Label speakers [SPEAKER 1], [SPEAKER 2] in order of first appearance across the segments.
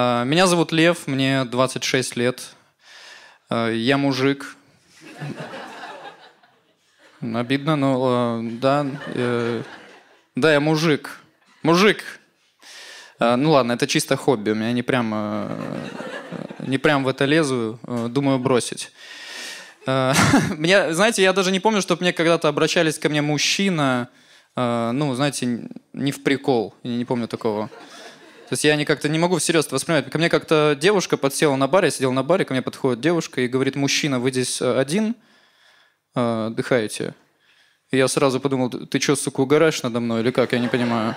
[SPEAKER 1] А, меня зовут Лев, мне 26 лет. А, я мужик. Обидно, но а, да. Э, да, я мужик. Мужик. Ну ладно, это чисто хобби. У меня не прям, не прям в это лезу. Думаю бросить. Меня, знаете, я даже не помню, чтобы мне когда-то обращались ко мне мужчина, ну, знаете, не в прикол. Я не помню такого. То есть я не как-то не могу всерьез это воспринимать. Ко мне как-то девушка подсела на баре, я сидел на баре, ко мне подходит девушка и говорит, мужчина, вы здесь э, один, э, отдыхаете? И я сразу подумал, ты что, сука, угораешь надо мной или как? Я не понимаю.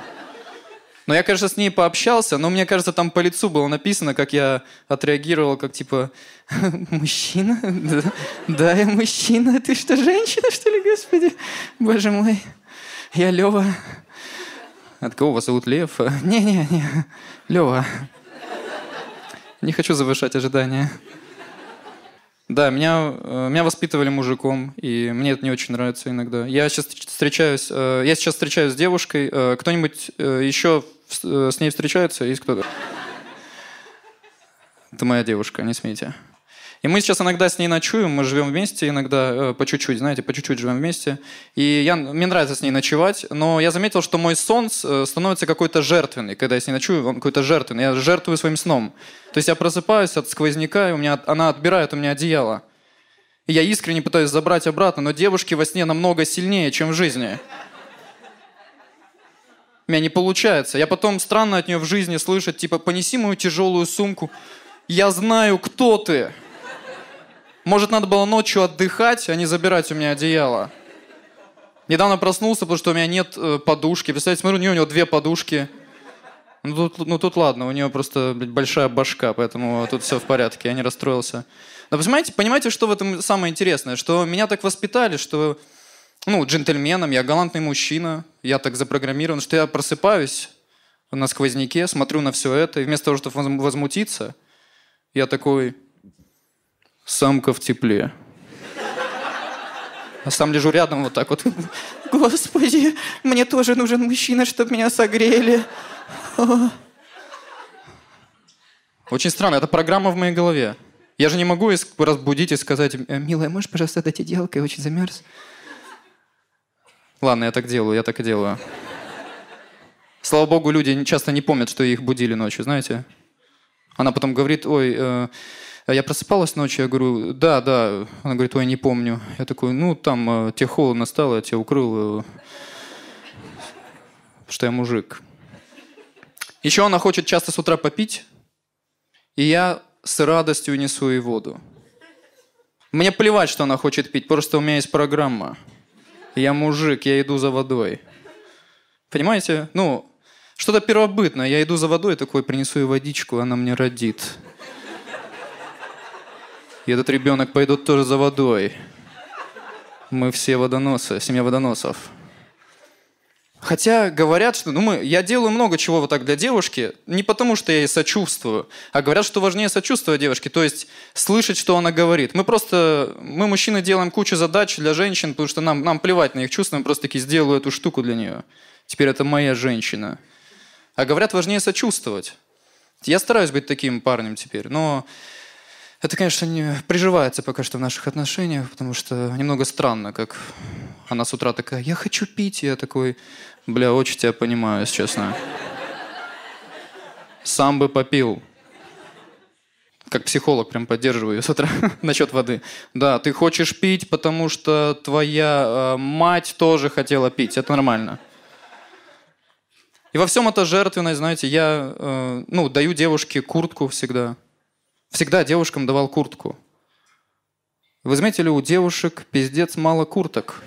[SPEAKER 1] Но я, конечно, с ней пообщался, но мне кажется, там по лицу было написано, как я отреагировал, как типа, мужчина? Да, да, я мужчина. Ты что, женщина, что ли, господи? Боже мой. Я Лева. От кого вас зовут Лев? Не-не-не, Лева. Не хочу завышать ожидания. Да, меня, э, меня воспитывали мужиком, и мне это не очень нравится иногда. Я сейчас встречаюсь, э, я сейчас встречаюсь с девушкой. Э, кто-нибудь еще с ней встречается? Есть кто-то? Это моя девушка, не смейте. И мы сейчас иногда с ней ночуем, мы живем вместе иногда, э, по чуть-чуть, знаете, по чуть-чуть живем вместе. И я, мне нравится с ней ночевать, но я заметил, что мой сон э, становится какой-то жертвенный. Когда я с ней ночую, он какой-то жертвенный. Я жертвую своим сном. То есть я просыпаюсь от сквозняка, и у меня, она отбирает у меня одеяло. И я искренне пытаюсь забрать обратно, но девушки во сне намного сильнее, чем в жизни. У меня не получается. Я потом странно от нее в жизни слышать, типа, понеси мою тяжелую сумку. Я знаю, кто ты. Может, надо было ночью отдыхать, а не забирать у меня одеяло. Недавно проснулся, потому что у меня нет э, подушки. Представляете, смотрю, у нее, у нее две подушки. Ну тут, ну тут ладно, у нее просто блядь, большая башка, поэтому тут все в порядке, я не расстроился. Но понимаете, понимаете, что в этом самое интересное? Что меня так воспитали, что, ну, джентльменом, я галантный мужчина, я так запрограммирован, что я просыпаюсь на сквозняке, смотрю на все это, и вместо того, чтобы возмутиться, я такой, самка в тепле. А сам лежу рядом вот так вот. Господи, мне тоже нужен мужчина, чтобы меня согрели. Очень странно, это программа в моей голове. Я же не могу разбудить и сказать, «Э, милая, можешь, пожалуйста, дать одеялко, я очень замерз. Ладно, я так делаю, я так и делаю. Слава богу, люди часто не помнят, что их будили ночью, знаете. Она потом говорит, ой, э, я просыпалась ночью, я говорю, да, да. Она говорит, ой, не помню. Я такой, ну, там э, тебе холодно стало, я тебя укрыл, э, что я мужик. Еще она хочет часто с утра попить, и я с радостью несу ей воду. Мне плевать, что она хочет пить, просто у меня есть программа. Я мужик, я иду за водой. Понимаете? Ну, что-то первобытное. Я иду за водой, такой принесу ей водичку, она мне родит. И этот ребенок пойдет тоже за водой. Мы все водоносы, семья водоносов. Хотя говорят, что ну, мы, я делаю много чего вот так для девушки, не потому что я ей сочувствую, а говорят, что важнее сочувствовать девушке, то есть слышать, что она говорит. Мы просто, мы мужчины делаем кучу задач для женщин, потому что нам, нам плевать на их чувства, мы просто таки сделаю эту штуку для нее. Теперь это моя женщина. А говорят, важнее сочувствовать. Я стараюсь быть таким парнем теперь, но это, конечно, не приживается пока что в наших отношениях, потому что немного странно, как она с утра такая, я хочу пить, я такой, бля, очень тебя понимаю, если честно. Сам бы попил. Как психолог прям поддерживаю ее с утра насчет воды. Да, ты хочешь пить, потому что твоя э, мать тоже хотела пить. Это нормально. И во всем это жертвенность, знаете, я э, ну, даю девушке куртку всегда. Всегда девушкам давал куртку. Вы заметили, у девушек пиздец мало курток.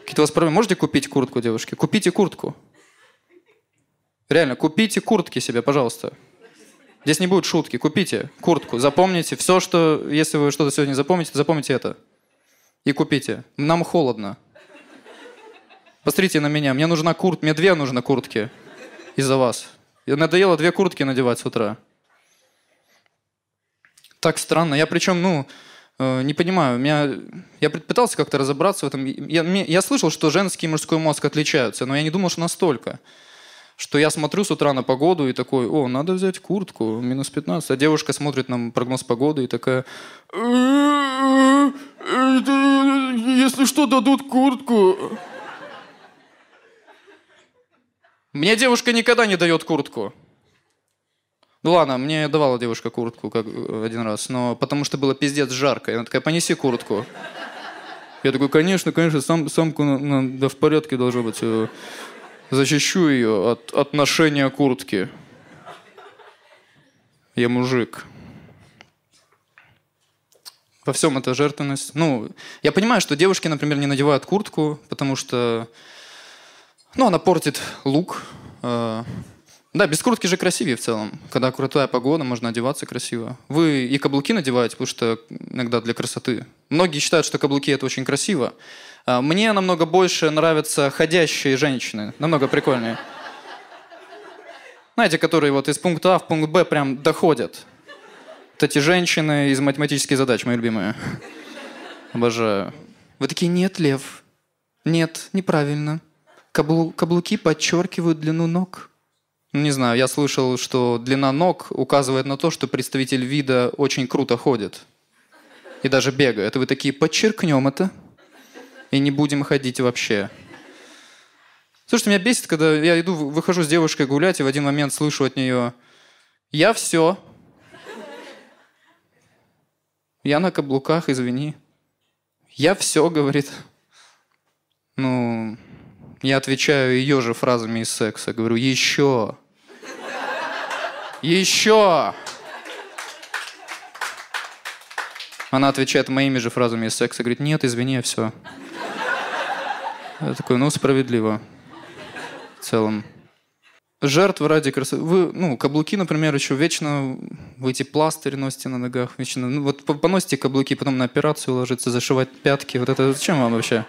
[SPEAKER 1] Какие-то у вас проблемы? Можете купить куртку, девушки? Купите куртку. Реально, купите куртки себе, пожалуйста. Здесь не будет шутки. Купите куртку. Запомните все, что... Если вы что-то сегодня запомните, запомните это. И купите. Нам холодно. Посмотрите на меня. Мне нужна куртка. Мне две нужны куртки. Из-за вас. Я надоело две куртки надевать с утра так странно. Я причем, ну, э, не понимаю, меня, я пытался как-то разобраться в этом. Я, я слышал, что женский и мужской мозг отличаются, но я не думал, что настолько. что я смотрю с утра на погоду и такой, о, надо взять куртку, минус 15. А девушка смотрит на прогноз погоды и такая, если что, дадут куртку. Мне девушка никогда не дает куртку. Ну ладно, мне давала девушка куртку как э, один раз, но потому что было пиздец жарко. И она такая, понеси куртку. Я такой, конечно, конечно, сам, самку на, на, да в порядке должно быть. Э, защищу ее от, от ношения куртки. Я мужик. Во всем это жертвенность. Ну, я понимаю, что девушки, например, не надевают куртку, потому что, ну, она портит лук. Э, да, без куртки же красивее в целом. Когда крутая погода, можно одеваться красиво. Вы и каблуки надеваете, потому что иногда для красоты. Многие считают, что каблуки это очень красиво. А, мне намного больше нравятся ходящие женщины. Намного прикольнее. Знаете, которые вот из пункта А в пункт Б прям доходят. Вот эти женщины из математических задач, мои любимые. Обожаю. Вы такие, нет, Лев. Нет, неправильно. Каблу каблуки подчеркивают длину ног. Ну, не знаю, я слышал, что длина ног указывает на то, что представитель вида очень круто ходит. И даже бегает. И вы такие, подчеркнем это. И не будем ходить вообще. Слушайте, меня бесит, когда я иду, выхожу с девушкой гулять, и в один момент слышу от нее, я все. Я на каблуках, извини. Я все, говорит. Ну, я отвечаю ее же фразами из секса. Говорю, еще. Еще. Она отвечает моими же фразами из секса. Говорит, нет, извини, все. Я такой, ну, справедливо. В целом. Жертв ради красоты. Вы, ну, каблуки, например, еще вечно вы эти пластыри носите на ногах. Вечно, ну, вот поносите каблуки, потом на операцию ложиться, зашивать пятки. Вот это зачем вам вообще?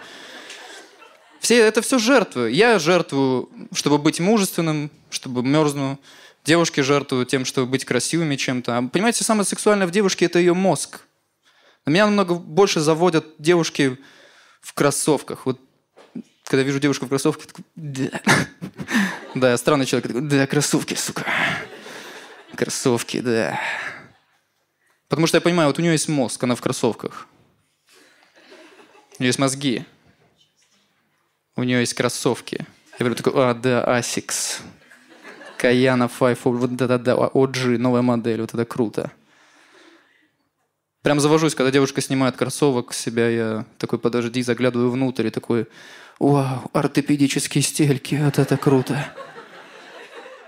[SPEAKER 1] Все, это все жертвы. Я жертвую, чтобы быть мужественным, чтобы мерзну. Девушки жертвуют тем, чтобы быть красивыми чем-то. А, понимаете, самое сексуальное в девушке – это ее мозг. На меня намного больше заводят девушки в кроссовках. Вот когда вижу девушку в кроссовках, такой, да. Да, я странный человек, такой, да, кроссовки, сука. Кроссовки, да. Потому что я понимаю, вот у нее есть мозг, она в кроссовках. У нее есть мозги у нее есть кроссовки. Я говорю такой, а, да, Asics. Каяна 5, вот это да, OG, новая модель, вот это круто. Прям завожусь, когда девушка снимает кроссовок с себя, я такой, подожди, заглядываю внутрь и такой, вау, ортопедические стельки, вот это круто.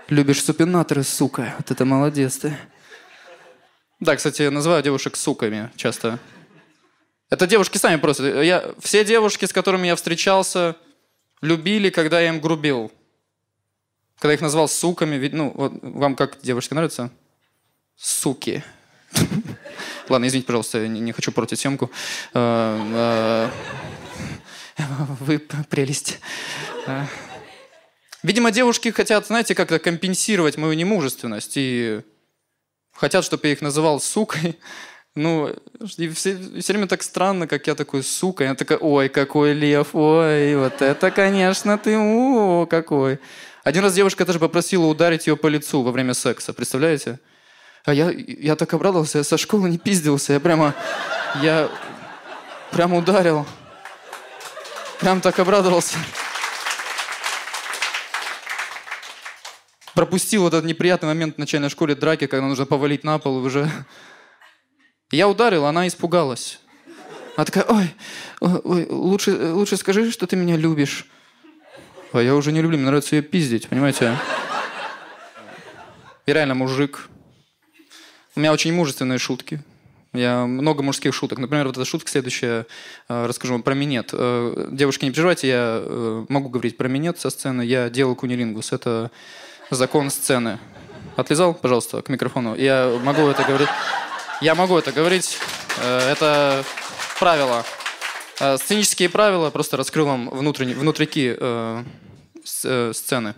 [SPEAKER 1] Любишь супинаторы, сука, вот это молодец ты. Да, кстати, я называю девушек суками часто. Это девушки сами просто. Я, все девушки, с которыми я встречался, любили, когда я им грубил. Когда их назвал суками. Ну, вот, вам как девушки нравятся? Суки. Ладно, извините, пожалуйста, я не, хочу портить съемку. А, а, вы прелесть. А. Видимо, девушки хотят, знаете, как-то компенсировать мою немужественность и хотят, чтобы я их называл сукой. Ну, и все, все время так странно, как я такой, сука. Она такая, ой, какой лев, ой, вот это, конечно, ты, о, какой. Один раз девушка даже попросила ударить ее по лицу во время секса, представляете? А я, я так обрадовался, я со школы не пиздился, я прямо, я прямо ударил. Прям так обрадовался. Пропустил вот этот неприятный момент в начальной школе драки, когда нужно повалить на пол уже я ударил, она испугалась. Она такая, ой, ой лучше, лучше скажи, что ты меня любишь. А я уже не люблю, мне нравится ее пиздить, понимаете? Я реально мужик. У меня очень мужественные шутки. Я много мужских шуток. Например, вот эта шутка следующая, э, расскажу вам про минет. Э, девушки, не переживайте, я э, могу говорить про минет со сцены. Я делал кунилингус. Это закон сцены. Отлезал, пожалуйста, к микрофону. Я могу это говорить. Я могу это говорить. Э, это правила. Э, сценические правила. Просто раскрыл вам внутрики э, сцены.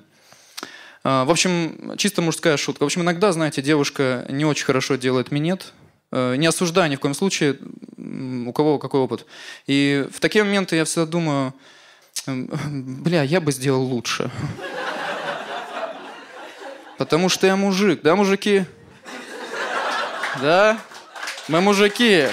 [SPEAKER 1] В общем, чисто мужская шутка. В общем, иногда, знаете, девушка не очень хорошо делает минет. Не осуждаю ни в коем случае, у кого какой опыт. И в такие моменты я всегда думаю, бля, я бы сделал лучше. Потому что я мужик. Да, мужики? Да? Мы мужики.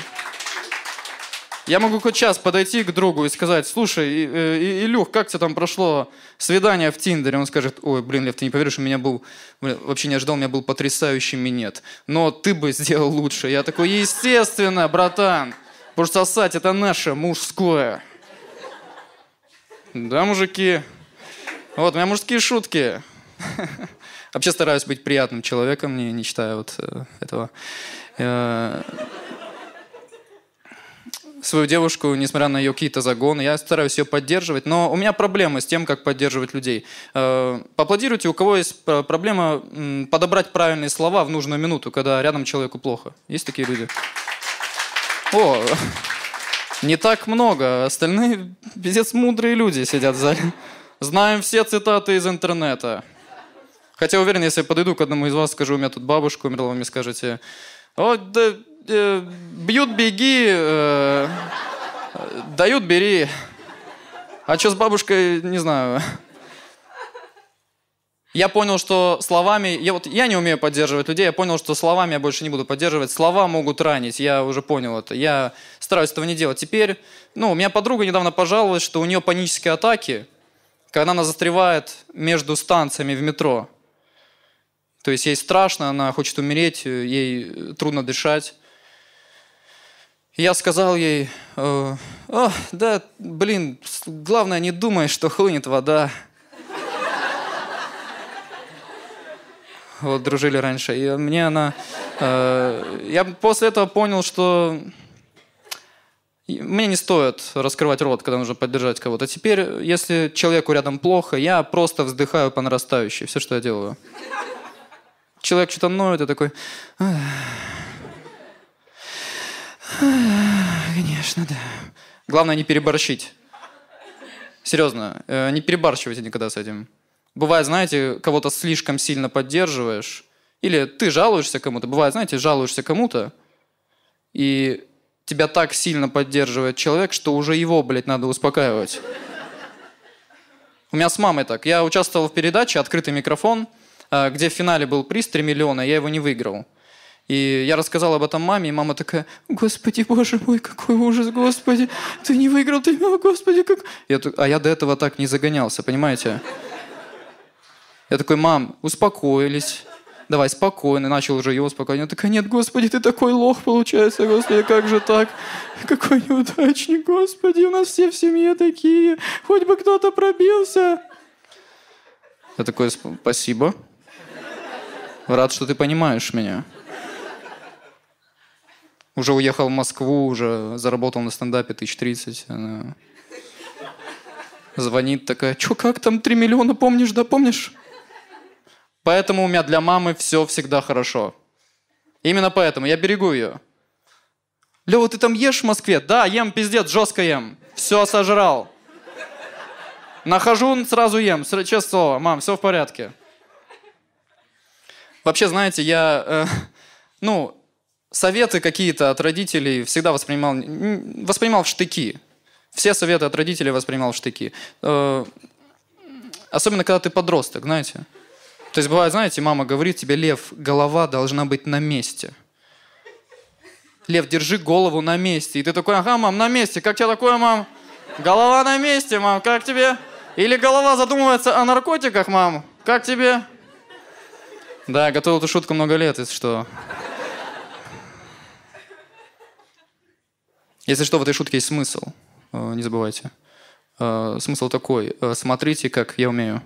[SPEAKER 1] Я могу хоть час подойти к другу и сказать, слушай, э, Илюх, как тебе там прошло свидание в Тиндере? Он скажет, ой, блин, Лев, ты не поверишь, у меня был, вообще не ожидал, у меня был потрясающий минет. Но ты бы сделал лучше. Я такой, естественно, братан, потому что сосать это наше мужское. Да, мужики? Вот, у меня мужские шутки. Вообще стараюсь быть приятным человеком, не, не считая вот э, этого. Свою девушку, несмотря на ее какие-то загоны. Я стараюсь ее поддерживать, но у меня проблемы с тем, как поддерживать людей. Э, поаплодируйте, у кого есть проблема подобрать правильные слова в нужную минуту, когда рядом человеку плохо. Есть такие люди? О, не так много. Остальные пиздец мудрые люди сидят в зале. Знаем все цитаты из интернета. Хотя уверен, если я подойду к одному из вас, скажу, у меня тут бабушка умерла, вы мне скажете, вот да, э, бьют, беги, э, дают, бери. А что с бабушкой, не знаю. Я понял, что словами... Я, вот, я не умею поддерживать людей, я понял, что словами я больше не буду поддерживать. Слова могут ранить, я уже понял это. Я стараюсь этого не делать. Теперь, ну, у меня подруга недавно пожаловалась, что у нее панические атаки, когда она застревает между станциями в метро. То есть ей страшно, она хочет умереть, ей трудно дышать. Я сказал ей, э, о, да, блин, главное не думай, что хлынет вода. Вот дружили раньше. И мне она... Э, я после этого понял, что мне не стоит раскрывать рот, когда нужно поддержать кого-то. Теперь, если человеку рядом плохо, я просто вздыхаю по нарастающей. Все, что я делаю человек что-то ноет, и такой... Конечно, да. Главное не переборщить. Серьезно, э, не перебарщивайте никогда с этим. Бывает, знаете, кого-то слишком сильно поддерживаешь, или ты жалуешься кому-то. Бывает, знаете, жалуешься кому-то, и тебя так сильно поддерживает человек, что уже его, блядь, надо успокаивать. У меня с мамой так. Я участвовал в передаче «Открытый микрофон», а, где в финале был приз 3 миллиона, я его не выиграл. И я рассказал об этом маме, и мама такая, господи, боже мой, какой ужас, господи, ты не выиграл, ты, о, господи, как... Я, а я до этого так не загонялся, понимаете? Я такой, мам, успокоились, давай спокойно, начал уже ее успокоить. Она такая, нет, господи, ты такой лох получается, господи, как же так? Какой неудачник, господи, у нас все в семье такие, хоть бы кто-то пробился. Я такой, спасибо. Рад, что ты понимаешь меня. Уже уехал в Москву, уже заработал на стендапе тысяч тридцать. Она звонит такая, чё, как там, три миллиона, помнишь, да, помнишь? Поэтому у меня для мамы все всегда хорошо. Именно поэтому я берегу ее. Лева, ты там ешь в Москве? Да, ем пиздец, жестко ем. Все сожрал. Нахожу, сразу ем. Честное слово, мам, все в порядке. Вообще, знаете, я, э, ну, советы какие-то от родителей всегда воспринимал, воспринимал в штыки. Все советы от родителей воспринимал в штыки. Э, особенно, когда ты подросток, знаете. То есть бывает, знаете, мама говорит тебе, Лев, голова должна быть на месте. Лев, держи голову на месте. И ты такой, ага, мам, на месте. Как тебе такое, мам? Голова на месте, мам, как тебе? Или голова задумывается о наркотиках, мам? Как тебе? Да, готовил эту шутку много лет, если что. Если что, в этой шутке есть смысл. Э, не забывайте. Э, смысл такой. Э, смотрите, как я умею.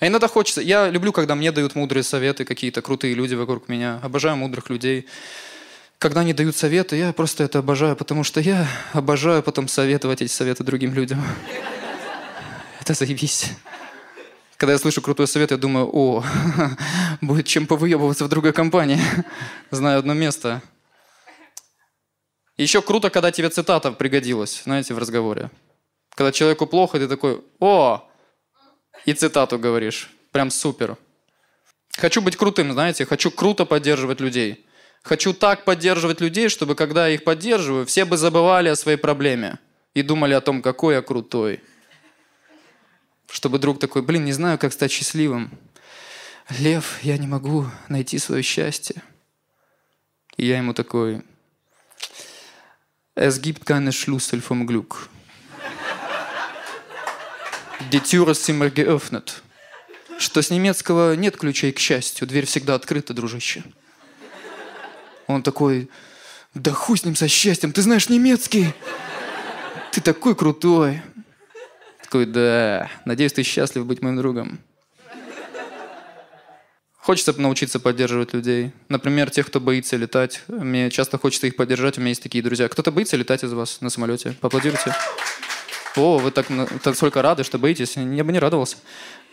[SPEAKER 1] А иногда хочется. Я люблю, когда мне дают мудрые советы, какие-то крутые люди вокруг меня. Обожаю мудрых людей. Когда они дают советы, я просто это обожаю, потому что я обожаю потом советовать эти советы другим людям. Это заебись. Когда я слышу крутой совет, я думаю, о, будет чем повыебываться в другой компании. Знаю одно место. Еще круто, когда тебе цитата пригодилась, знаете, в разговоре. Когда человеку плохо, ты такой, о, и цитату говоришь. Прям супер. Хочу быть крутым, знаете, хочу круто поддерживать людей. Хочу так поддерживать людей, чтобы когда я их поддерживаю, все бы забывали о своей проблеме и думали о том, какой я крутой. Чтобы друг такой, блин, не знаю, как стать счастливым. Лев, я не могу найти свое счастье. И я ему такой, Es gibt keine Schlüssel vom Glück. Die Tür ist immer geöffnet. Что с немецкого нет ключей к счастью, дверь всегда открыта, дружище. Он такой, да хуй с ним со счастьем, ты знаешь немецкий. Ты такой крутой. Такой, да, надеюсь, ты счастлив быть моим другом. Хочется научиться поддерживать людей. Например, тех, кто боится летать. Мне часто хочется их поддержать. У меня есть такие друзья. Кто-то боится летать из вас на самолете? Поаплодируйте. О, вы так, так столько рады, что боитесь. Я бы не радовался.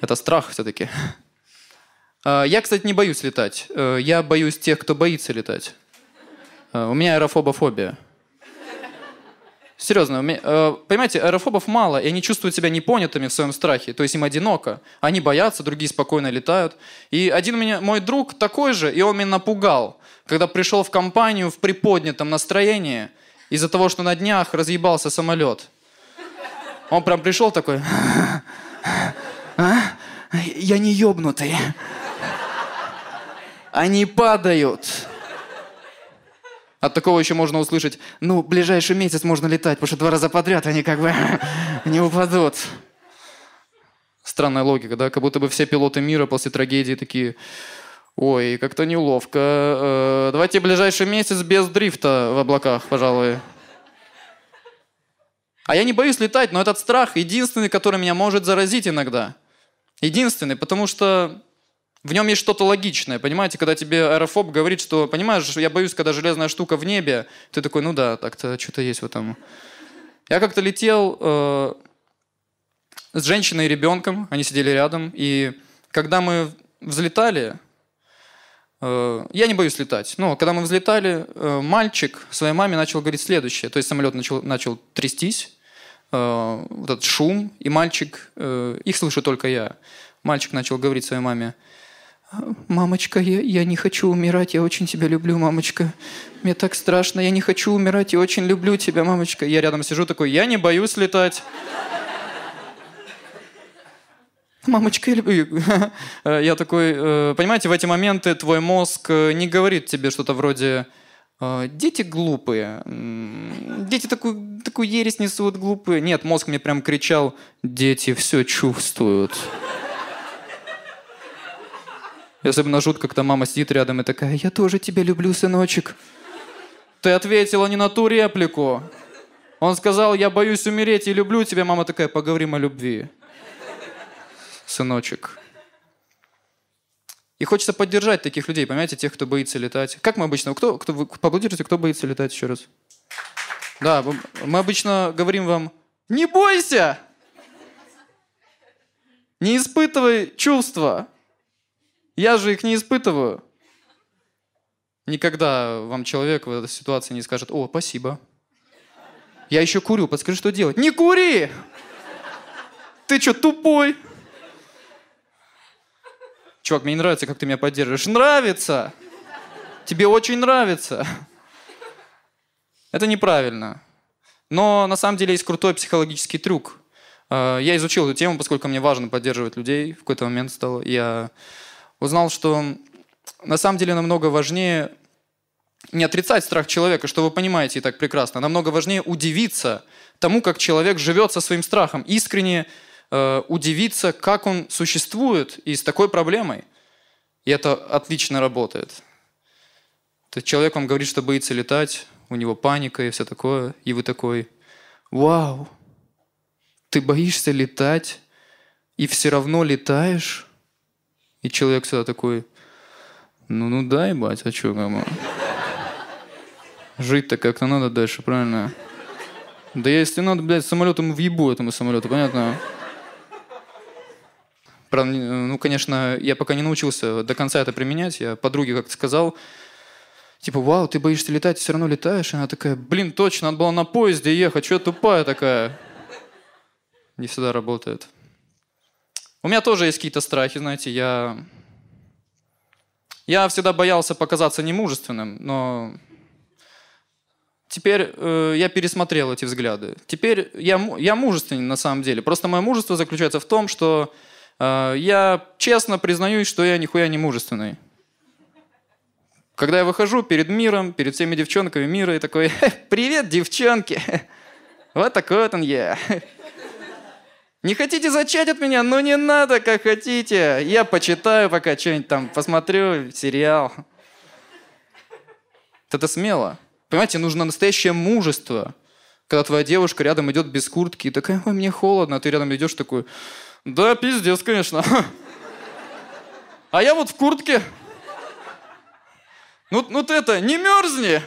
[SPEAKER 1] Это страх все-таки. А, я, кстати, не боюсь летать. Э, я боюсь тех, кто боится летать. Э, у меня аэрофобофобия. Серьезно, э, понимаете, аэрофобов мало, и они чувствуют себя непонятыми в своем страхе, то есть им одиноко. Они боятся, другие спокойно летают. И один меня, мой друг такой же, и он меня напугал, когда пришел в компанию в приподнятом настроении из-за того, что на днях разъебался самолет. Он прям пришел такой, а? я не ебнутый. Они падают. От такого еще можно услышать, ну, ближайший месяц можно летать, потому что два раза подряд они как бы не упадут. Странная логика, да? Как будто бы все пилоты мира после трагедии такие, ой, как-то неловко. Э, давайте ближайший месяц без дрифта в облаках, пожалуй. А я не боюсь летать, но этот страх единственный, который меня может заразить иногда. Единственный, потому что в нем есть что-то логичное, понимаете? Когда тебе аэрофоб говорит, что, понимаешь, я боюсь, когда железная штука в небе, ты такой, ну да, так-то что-то есть в этом. Я как-то летел э, с женщиной и ребенком, они сидели рядом, и когда мы взлетали, э, я не боюсь летать, но когда мы взлетали, э, мальчик своей маме начал говорить следующее, то есть самолет начал, начал трястись, э, вот этот шум, и мальчик, э, их слышу только я, мальчик начал говорить своей маме, «Мамочка, я, я не хочу умирать, я очень тебя люблю, мамочка. Мне так страшно, я не хочу умирать, я очень люблю тебя, мамочка». Я рядом сижу такой, я не боюсь летать. Мамочка, я люблю. Я такой, э, понимаете, в эти моменты твой мозг э, не говорит тебе что-то вроде «Э, «Дети глупые, дети такую, такую ересь несут глупые». Нет, мозг мне прям кричал «Дети все чувствуют». И особенно жутко, когда мама сидит рядом и такая, я тоже тебя люблю, сыночек. Ты ответила не на ту реплику. Он сказал, я боюсь умереть и люблю тебя. Мама такая, поговорим о любви. Сыночек. И хочется поддержать таких людей, понимаете, тех, кто боится летать. Как мы обычно, кто, кто, вы поаплодируйте, кто боится летать еще раз? Да, мы обычно говорим вам, не бойся! Не испытывай чувства. Я же их не испытываю. Никогда вам человек в этой ситуации не скажет, о, спасибо. Я еще курю, подскажи, что делать. Не кури! Ты что, тупой? Чувак, мне не нравится, как ты меня поддерживаешь. Нравится! Тебе очень нравится. Это неправильно. Но на самом деле есть крутой психологический трюк. А, я изучил эту тему, поскольку мне важно поддерживать людей. В какой-то момент стало. Я узнал, что на самом деле намного важнее не отрицать страх человека, что вы понимаете и так прекрасно. Намного важнее удивиться тому, как человек живет со своим страхом. Искренне э, удивиться, как он существует и с такой проблемой. И это отлично работает. То есть человек вам говорит, что боится летать, у него паника и все такое, и вы такой, вау, ты боишься летать и все равно летаешь? И человек всегда такой, ну, ну дай, бать, а что, как Жить-то как-то надо дальше, правильно? Да если надо, блядь, самолетом въебу этому самолету, понятно? Правда, ну, конечно, я пока не научился до конца это применять. Я подруге как-то сказал, типа, вау, ты боишься летать, все равно летаешь. И она такая, блин, точно, надо было на поезде ехать, что тупая такая. Не всегда работает. У меня тоже есть какие-то страхи, знаете, я... Я всегда боялся показаться немужественным, но теперь э, я пересмотрел эти взгляды. Теперь я, я мужественный на самом деле. Просто мое мужество заключается в том, что э, я честно признаюсь, что я нихуя не мужественный. Когда я выхожу перед миром, перед всеми девчонками мира, и такой, привет, девчонки, вот такой вот он я. Не хотите зачать от меня? Ну не надо, как хотите. Я почитаю пока что-нибудь там, посмотрю сериал. Это смело. Понимаете, нужно настоящее мужество. Когда твоя девушка рядом идет без куртки и такая, ой, мне холодно, а ты рядом идешь такой, да, пиздец, конечно. А я вот в куртке. Ну, ну ты это, не мерзни.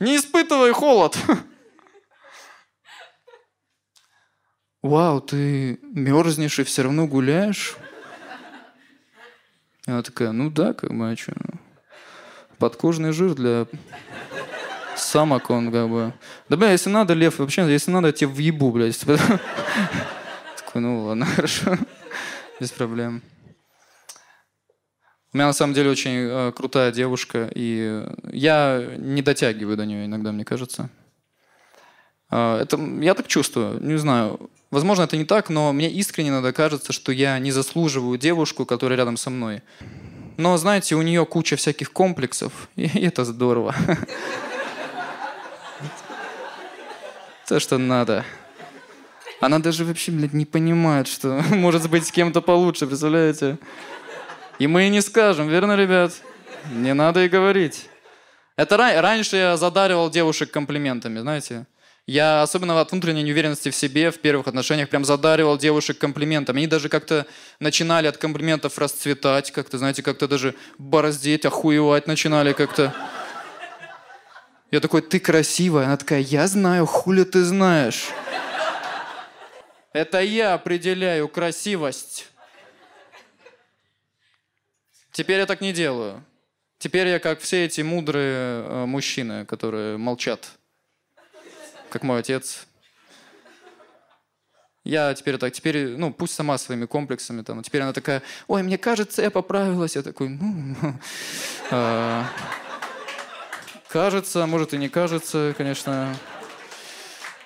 [SPEAKER 1] Не испытывай холод. Вау, ты мерзнешь и все равно гуляешь? Она такая, ну да, как бы, а что? Подкожный жир для самок, он как бы... Да, бля, если надо, Лев, вообще, если надо, я тебе въебу, блядь. Такой, ну ладно, хорошо. Без проблем. У меня на самом деле очень э, крутая девушка, и я не дотягиваю до нее иногда, мне кажется. Э, это я так чувствую, не знаю. Возможно, это не так, но мне искренне иногда кажется, что я не заслуживаю девушку, которая рядом со мной. Но, знаете, у нее куча всяких комплексов, и это здорово. То, что надо. Она даже вообще, блядь, не понимает, что может быть с кем-то получше, представляете? И мы и не скажем, верно, ребят? Не надо и говорить. Это ра- раньше я задаривал девушек комплиментами, знаете. Я, особенно от внутренней неуверенности в себе, в первых отношениях, прям задаривал девушек комплиментами. Они даже как-то начинали от комплиментов расцветать, как-то, знаете, как-то даже бороздеть, охуевать начинали как-то. Я такой, ты красивая. Она такая, я знаю, хули ты знаешь. Это я определяю красивость. Теперь я так не делаю. Теперь я как все эти мудрые э, мужчины, которые молчат как мой отец. Я теперь так, теперь, ну, пусть сама своими комплексами там. Теперь она такая, ой, мне кажется, я поправилась. Я такой, ну, а, кажется, может и не кажется, конечно.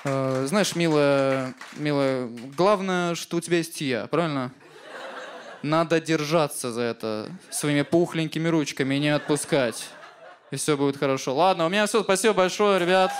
[SPEAKER 1] А, знаешь, милая, милая, главное, что у тебя есть я, правильно? Надо держаться за это своими пухленькими ручками и не отпускать. И все будет хорошо. Ладно, у меня все. Спасибо большое, ребят.